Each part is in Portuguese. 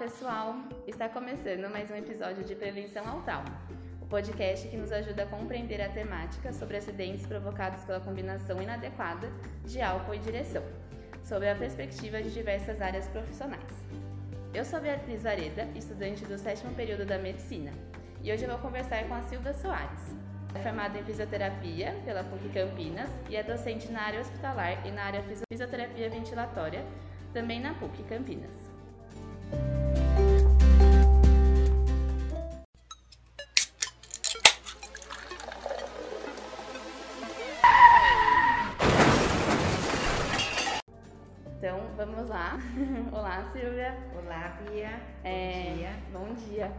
pessoal! Está começando mais um episódio de Prevenção ao Trauma, o podcast que nos ajuda a compreender a temática sobre acidentes provocados pela combinação inadequada de álcool e direção, sob a perspectiva de diversas áreas profissionais. Eu sou Beatriz Vareda, estudante do sétimo período da Medicina, e hoje eu vou conversar com a Silvia Soares. É formada em fisioterapia pela PUC Campinas e é docente na área hospitalar e na área fisioterapia ventilatória, também na PUC Campinas. Vamos lá. Olá, Silvia. Olá, Bia. É, Bom dia. Bom dia.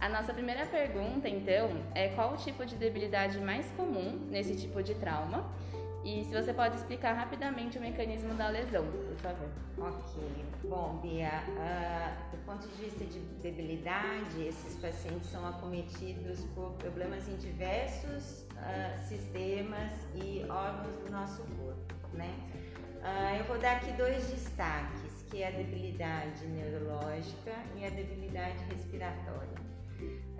A nossa primeira pergunta, então, é qual o tipo de debilidade mais comum nesse tipo de trauma? E se você pode explicar rapidamente o mecanismo da lesão, por favor. Ok. Bom, Bia, uh, do ponto de vista de debilidade, esses pacientes são acometidos por problemas em diversos uh, sistemas e órgãos do nosso corpo, né? Uh, eu vou dar aqui dois destaques, que é a debilidade neurológica e a debilidade respiratória.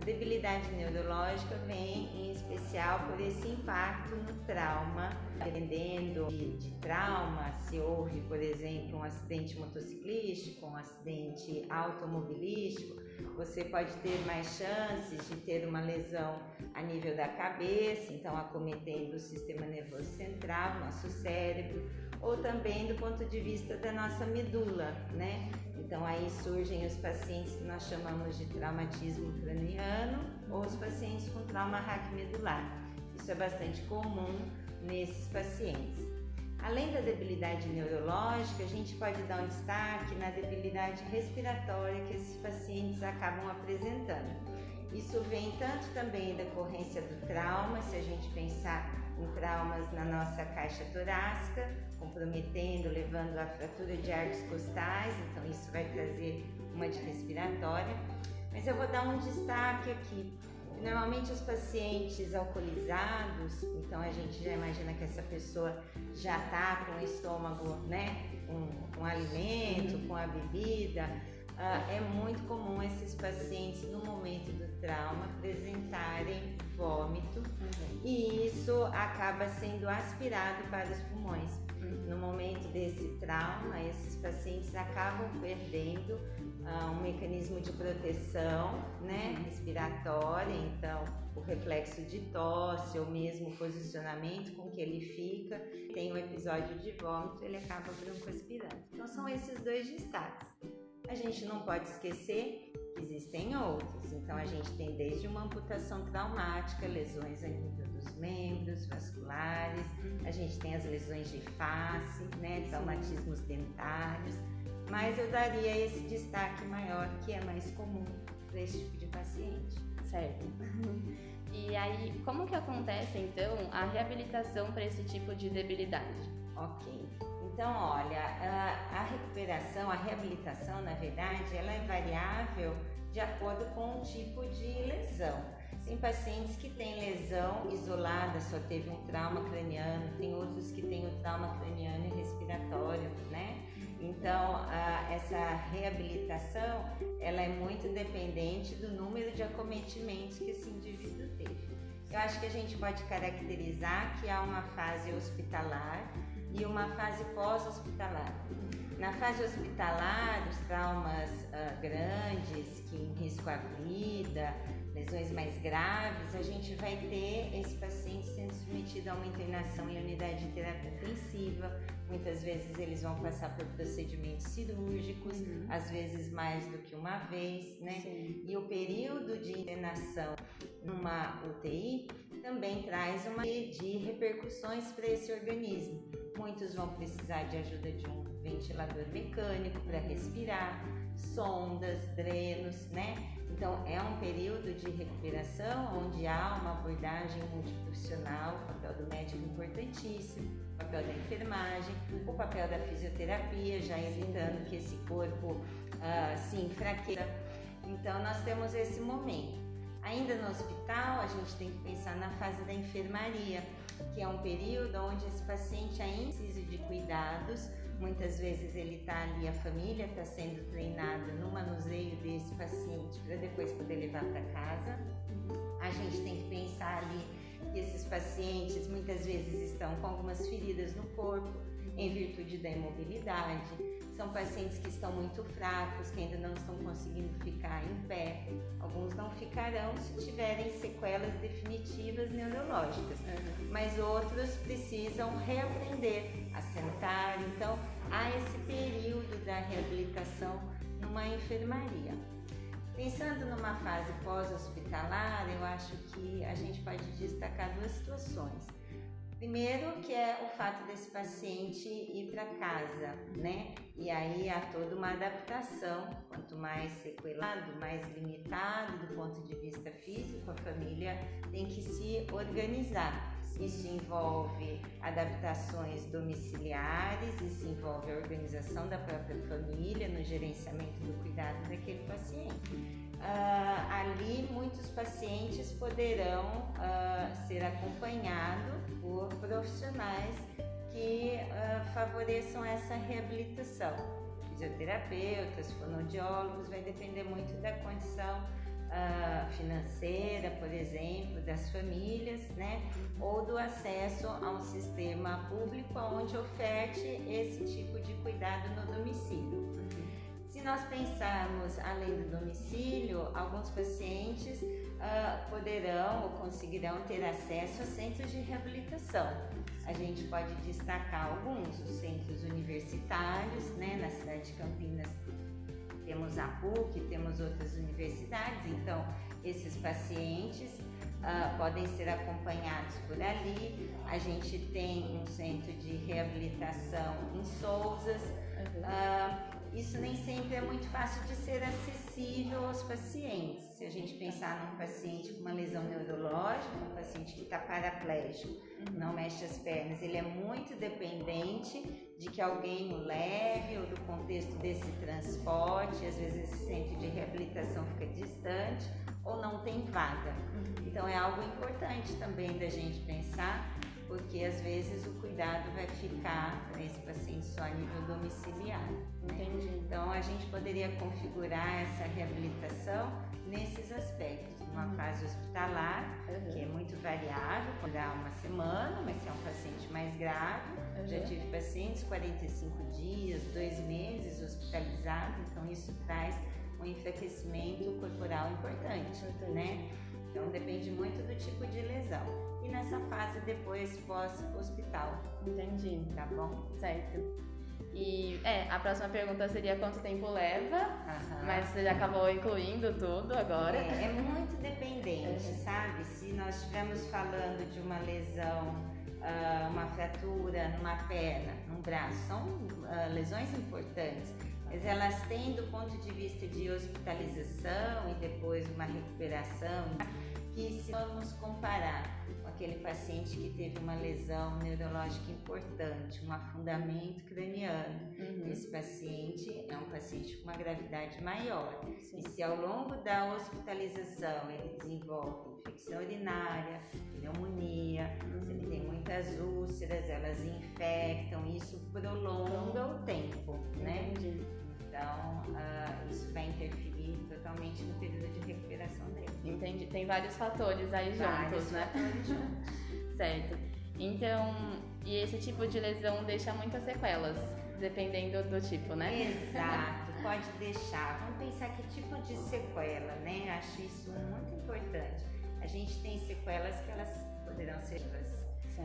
A debilidade neurológica vem em especial por esse impacto no trauma, dependendo de, de, trauma, se houve, por exemplo, um acidente motociclístico, um acidente automobilístico, você pode ter mais chances de ter uma lesão a nível da cabeça, então acometendo o sistema nervoso central, nosso cérebro, ou também do ponto de vista da nossa medula, né? Então aí surgem os pacientes que nós chamamos de traumatismo craniano ou os pacientes com trauma raquimedular. Isso é bastante comum nesses pacientes. Além da debilidade neurológica, a gente pode dar um destaque na debilidade respiratória que esses pacientes acabam apresentando. Isso vem tanto também da decorrência do trauma, se a gente pensar em traumas na nossa caixa torácica, comprometendo, levando à fratura de arcos costais, então isso vai trazer uma de respiratória. Mas eu vou dar um destaque aqui. Normalmente os pacientes alcoolizados, então a gente já imagina que essa pessoa já está com o estômago, né, com, com alimento, com a bebida, uh, é muito comum esses pacientes no momento do trauma apresentarem vômito uhum. e isso acaba sendo aspirado para os pulmões. Uhum. Desse trauma, esses pacientes acabam perdendo uh, um mecanismo de proteção né, uhum. respiratória, então o reflexo de tosse ou mesmo o posicionamento com que ele fica, tem um episódio de vômito, ele acaba broncoaspirando. Então são esses dois destaques. A gente não pode esquecer que existem outros. Então a gente tem desde uma amputação traumática, lesões a nível dos membros vasculares, a gente tem as lesões de face, né, traumatismos dentários, mas eu daria esse destaque maior que é mais comum para esse tipo de paciente. Certo. E aí, como que acontece então a reabilitação para esse tipo de debilidade? Ok. Então, olha, a, a, recuperação, a reabilitação, na verdade, ela é variável de acordo com o tipo de lesão. Tem pacientes que têm lesão isolada, só teve um trauma craniano, tem outros que têm o trauma craniano e respiratório, né? Então, a, essa reabilitação, ela é muito dependente do número de acometimentos que esse indivíduo teve. Eu acho que a gente pode caracterizar que há uma fase hospitalar e uma fase pós-hospitalar. Na fase hospitalar, os traumas uh, grandes, que em risco à vida, lesões mais graves, a gente vai ter esse paciente sendo submetido a uma internação em unidade de terapia intensiva. Muitas vezes eles vão passar por procedimentos cirúrgicos, uhum. às vezes mais do que uma vez, né? Sim. E o período de internação numa UTI também traz uma de repercussões para esse organismo. Muitos vão precisar de ajuda de um ventilador mecânico para respirar, sondas, drenos, né? Então é um período de recuperação onde há uma abordagem multiprofissional, o papel do médico importantíssimo, o papel da enfermagem, o papel da fisioterapia, já evitando que esse corpo uh, se enfraqueça. Então nós temos esse momento. Ainda no hospital, a gente tem que pensar na fase da enfermaria, que é um período onde esse paciente ainda precisa de cuidados. Muitas vezes ele está ali, a família está sendo treinada no manuseio desse paciente para depois poder levar para casa. A gente tem que pensar ali que esses pacientes muitas vezes estão com algumas feridas no corpo em virtude da imobilidade são pacientes que estão muito fracos, que ainda não estão conseguindo ficar em pé. Alguns não ficarão se tiverem sequelas definitivas neurológicas, uhum. mas outros precisam reaprender a sentar. Então, há esse período da reabilitação numa enfermaria. Pensando numa fase pós-hospitalar, eu acho que a gente pode destacar duas situações. Primeiro, que é o fato desse paciente ir para casa, né? E aí há toda uma adaptação. Quanto mais sequelado, mais limitado do ponto de vista físico, a família tem que se organizar. Isso envolve adaptações domiciliares, isso envolve a organização da própria família no gerenciamento do cuidado daquele paciente. Uh, ali muitos pacientes poderão uh, ser acompanhados por profissionais que uh, favoreçam essa reabilitação. Fisioterapeutas, fonoaudiólogos, vai depender muito da condição financeira, por exemplo, das famílias, né? Ou do acesso a um sistema público onde oferte esse tipo de cuidado no domicílio. Se nós pensarmos além do domicílio, alguns pacientes uh, poderão ou conseguirão ter acesso a centros de reabilitação. A gente pode destacar alguns, os centros universitários, né, na cidade de Campinas temos a PUC, temos outras universidades, então esses pacientes uh, podem ser acompanhados por ali. A gente tem um centro de reabilitação em Souzas. Uh, isso nem sempre é muito fácil de ser acessível aos pacientes. Se a gente pensar num paciente com uma lesão neurológica, um paciente que está paraplégico, uhum. não mexe as pernas, ele é muito dependente de que alguém o leve ou do contexto desse transporte. Às vezes esse centro de reabilitação fica distante ou não tem vaga. Uhum. Então é algo importante também da gente pensar porque às vezes o cuidado vai ficar para esse paciente só a nível domiciliar. Né? Entendi. Então a gente poderia configurar essa reabilitação nesses aspectos. Numa uhum. fase hospitalar, uhum. que é muito variável, pode dar uma semana, mas se é um paciente mais grave, uhum. já tive pacientes 45 dias, dois meses hospitalizados, então isso traz um enfraquecimento corporal importante, importante. né? Então depende muito do tipo de lesão. E nessa fase depois pós-hospital. Entendi. Tá bom? Certo. E é, a próxima pergunta seria quanto tempo leva, mas você já acabou incluindo tudo agora. É, é muito dependente, é. sabe? Se nós estivermos falando de uma lesão, uh, uma fratura numa perna, num braço, são uh, lesões importantes mas elas têm do ponto de vista de hospitalização e depois uma recuperação, que se vamos comparar com aquele paciente que teve uma lesão neurológica importante, um afundamento craniano, uhum. esse paciente é um paciente com uma gravidade maior. Sim. E se ao longo da hospitalização ele desenvolve infecção urinária, pneumonia, uhum. se ele tem muitas úlceras, elas infectam, isso prolonga o tempo, né? Entendi. Então, uh, isso vai interferir totalmente no período de recuperação dele. Entendi. Tem vários fatores aí vários juntos, né? Fatores juntos. certo. Então, e esse tipo de lesão deixa muitas sequelas, dependendo do tipo, né? Exato, pode deixar. Vamos pensar que tipo de sequela, né? Acho isso muito importante. A gente tem sequelas que elas poderão ser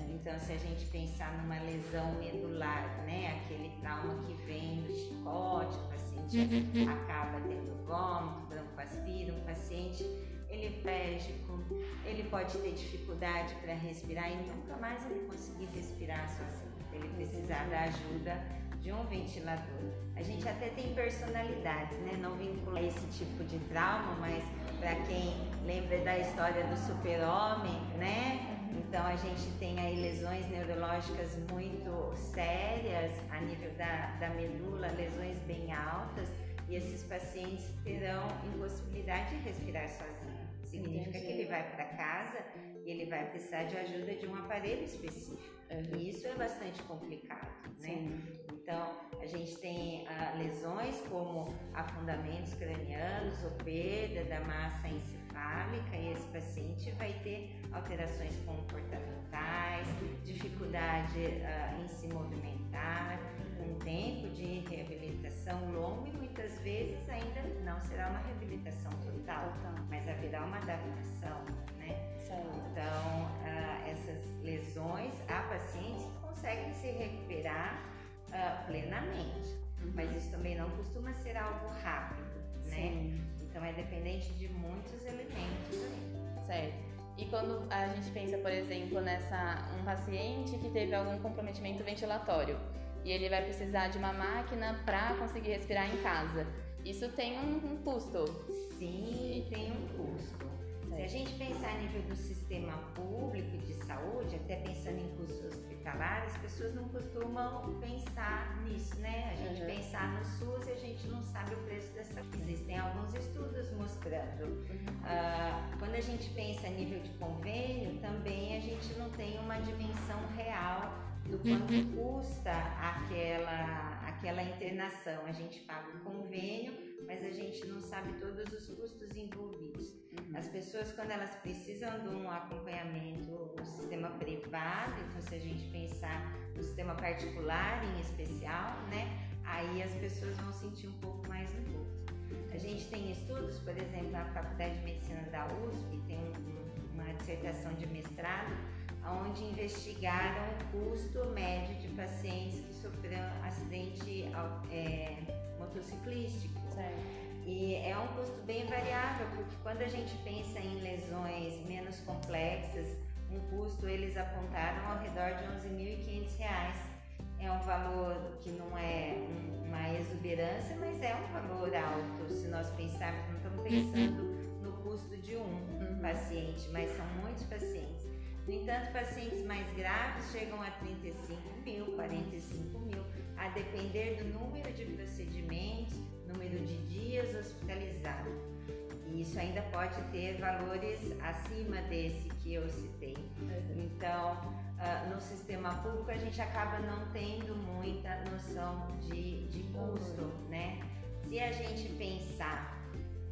então, se a gente pensar numa lesão medular, né, aquele trauma que vem do chicote, o paciente uhum. acaba tendo vômito, broncoaspira, um paciente eliplégico, ele pode ter dificuldade para respirar e nunca mais ele conseguir respirar sozinho. Ele precisar da ajuda de um ventilador. A gente até tem personalidades, né? Não vincula esse tipo de trauma, mas para quem lembra da história do super-homem, né? Então a gente tem aí lesões neurológicas muito sérias a nível da, da medula, lesões bem altas, e esses pacientes terão impossibilidade de respirar sozinho. Significa Entendi. que ele vai para casa e ele vai precisar de ajuda de um aparelho específico. Uhum. E isso é bastante complicado, gente tem ah, lesões como afundamentos cranianos ou perda da massa encefálica e esse paciente vai ter alterações comportamentais, dificuldade ah, em se movimentar, um tempo de reabilitação longo e muitas vezes ainda não será uma reabilitação total, mas haverá uma adaptação, né? Então, uh, essas lesões, há pacientes que conseguem se recuperar uh, plenamente, uhum. mas isso também não costuma ser algo rápido, né? Sim. Então, é dependente de muitos elementos aí. Certo. E quando a gente pensa, por exemplo, nessa um paciente que teve algum comprometimento ventilatório, e ele vai precisar de uma máquina para conseguir respirar em casa. Isso tem um, um custo? Sim, tem um custo. Se a gente pensar a nível do sistema público de saúde, até pensando em custos hospitalares, as pessoas não costumam pensar nisso, né? A gente uhum. pensar no SUS e a gente não sabe o preço dessa. Existem alguns estudos mostrando. Uh, quando a gente pensa a nível de convênio, também a gente não tem uma dimensão real do quanto uhum. custa aquela, aquela internação. A gente paga o convênio, mas a gente não sabe todos os custos envolvidos. Uhum. As pessoas, quando elas precisam de um acompanhamento no sistema privado, então se a gente pensar no sistema particular em especial, né, aí as pessoas vão sentir um pouco mais no custo. A gente tem estudos, por exemplo, na Faculdade de Medicina da USP, tem um, uma dissertação de mestrado onde investigaram o custo médio de pacientes que sofreram acidente é, motociclístico. Certo. E é um custo bem variável, porque quando a gente pensa em lesões menos complexas, um custo eles apontaram ao redor de 11.500 É um valor que não é uma exuberância, mas é um valor alto. Se nós pensarmos, não estamos pensando no custo de um uhum. paciente, mas são muitos pacientes. No entanto, pacientes mais graves chegam a 35 mil, 45 mil, a depender do número de procedimentos, número de dias hospitalizados. E isso ainda pode ter valores acima desse que eu citei. Então, uh, no sistema público, a gente acaba não tendo muita noção de, de custo, né? Se a gente pensar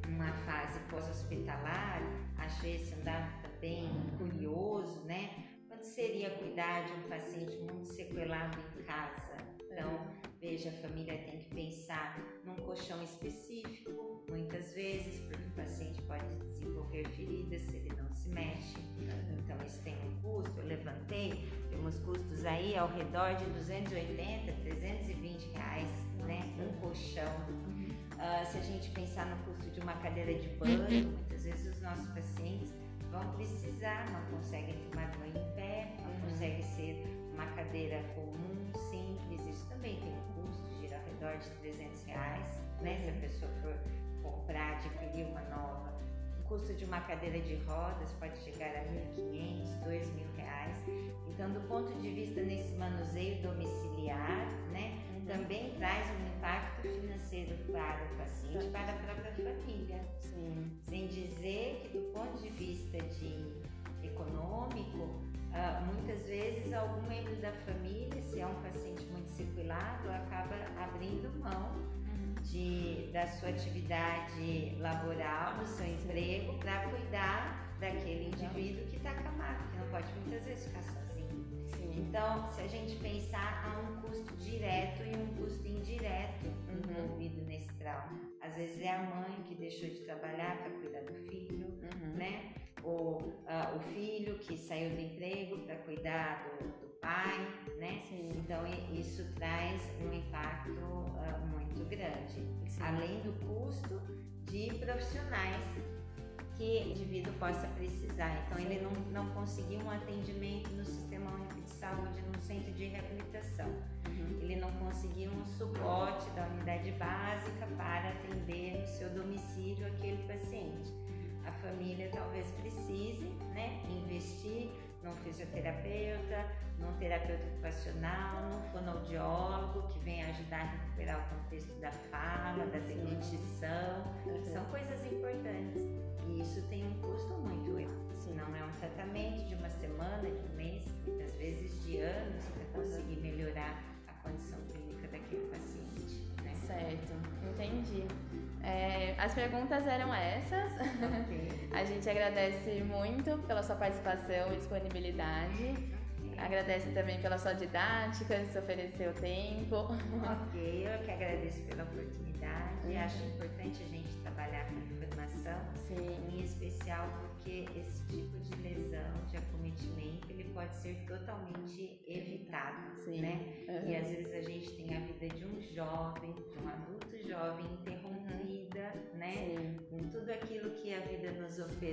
numa fase pós-hospitalar, achei esse andar bem curioso, né? Quando seria cuidar de um paciente muito sequelado em casa? Então, veja, a família tem que pensar num colchão específico, muitas vezes, porque o paciente pode desenvolver feridas se ele não se mexe. Então, isso tem um custo. Eu levantei, temos custos aí ao redor de 280, 320 reais, né? Um colchão. Uh, se a gente pensar no custo de uma cadeira de banho, muitas vezes os nossos pacientes vão precisar, não conseguem tomar banho em pé, não uhum. consegue ser uma cadeira comum, simples, isso também tem um custo, gira ao redor de 300 reais, né? Se a uhum. pessoa for comprar, adquirir uma nova. O custo de uma cadeira de rodas pode chegar a 1.500, 2.000 reais. Então, do ponto de vista nesse manuseio domiciliar, né? Também traz um impacto financeiro para o paciente, para a própria família. Sim. Sem dizer que do ponto de vista de econômico, uh, muitas vezes algum membro da família, se é um paciente muito sequelado, acaba abrindo mão uhum. de, da sua atividade laboral, do seu emprego, para cuidar daquele indivíduo que está acamado, que não pode muitas vezes ficar sozinho. Então, se a gente pensar, há um custo direto e um custo indireto uhum. envolvido nesse trauma. Às vezes é a mãe que deixou de trabalhar para cuidar do filho, uhum. né? Ou uh, o filho que saiu do emprego para cuidar do, do, pai, né? Sim. Então, isso traz um impacto uh, muito grande. Sim. Além do custo de profissionais que o indivíduo possa precisar. Então, ele não, não conseguiu um atendimento no Sistema Único centro de reabilitação. Uhum. Ele não conseguiu um suporte da unidade básica para atender no seu domicílio aquele paciente. A família talvez precise né, investir num fisioterapeuta, num terapeuta ocupacional, num fonoaudiólogo que vem ajudar a recuperar o contexto da fala, da deglutição. Uhum. São coisas importantes. E isso tem um custo muito elevado. Não é um tratamento de uma semana, de um mês, muitas vezes de anos para conseguir melhorar a condição clínica daquele paciente. Né? Certo, entendi. É, as perguntas eram essas. Okay. a gente agradece muito pela sua participação e disponibilidade. Agradece também pela sua didática, se oferecer o tempo. Ok, eu que agradeço pela oportunidade. Uhum. Acho importante a gente trabalhar com informação, Sim. em especial porque esse tipo de lesão, de acometimento, ele pode ser totalmente evitado, Sim. né? Uhum. E às vezes a gente tem a vida de um jovem, de um adulto jovem interrompida,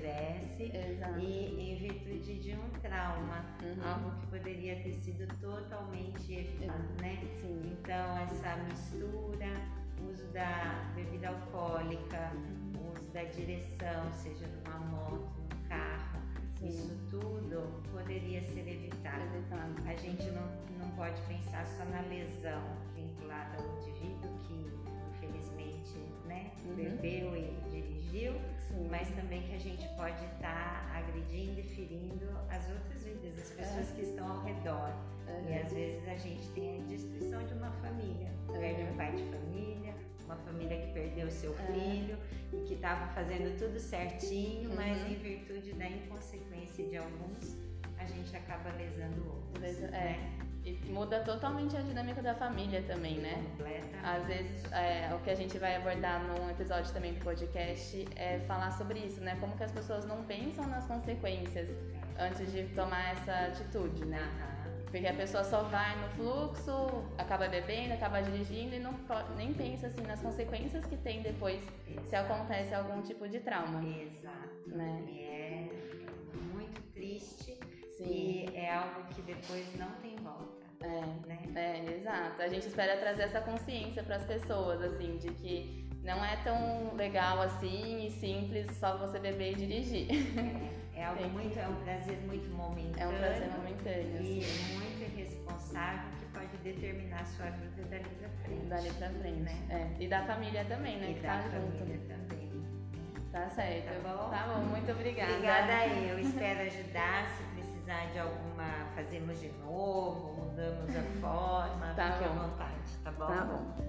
Exato. e em virtude de um trauma, uhum. algo que poderia ter sido totalmente evitado, né? Sim. Então essa mistura, uso da bebida alcoólica, uhum. uso da direção, seja numa moto, num carro, Sim. isso tudo poderia ser evitado. evitado. A gente não, não pode pensar só na lesão vinculada ao indivíduo que infelizmente né, uhum. bebeu e dirigiu, Sim. mas também que a gente pode estar tá agredindo e ferindo as outras vidas, as pessoas é. que estão ao redor. Uhum. E às vezes a gente tem a destruição de uma família, perde um pai de família, uma família que perdeu seu é. filho e que estava fazendo tudo certinho, uhum. mas em virtude da inconsequência de alguns, a gente acaba lesando outros. É. Né? E muda totalmente a dinâmica da família também, né? Completa. Às vezes, é, o que a gente vai abordar num episódio também do podcast é falar sobre isso, né? Como que as pessoas não pensam nas consequências antes de tomar essa atitude, né? Porque a pessoa só vai no fluxo, acaba bebendo, acaba dirigindo e não nem pensa assim nas consequências que tem depois Exato. se acontece algum tipo de trauma. Exato. Né? E é muito triste Sim. e é algo que depois não tem volta. É, né? é, exato. A gente espera trazer essa consciência para as pessoas, assim, de que não é tão legal assim e simples só você beber e dirigir. É, é algo muito, é um prazer muito momentâneo. É um prazer momentâneo. E assim. muito irresponsável que pode determinar a sua vida dali pra frente. Dali pra frente, né? É. E da família também, né? E que da tá família junto. também. Tá certo. Tá bom? Tá bom, muito obrigada. Obrigada eu. Espero ajudar precisar de alguma, fazemos de novo, mudamos a forma, tá fique bom. à vontade, tá bom? Tá bom.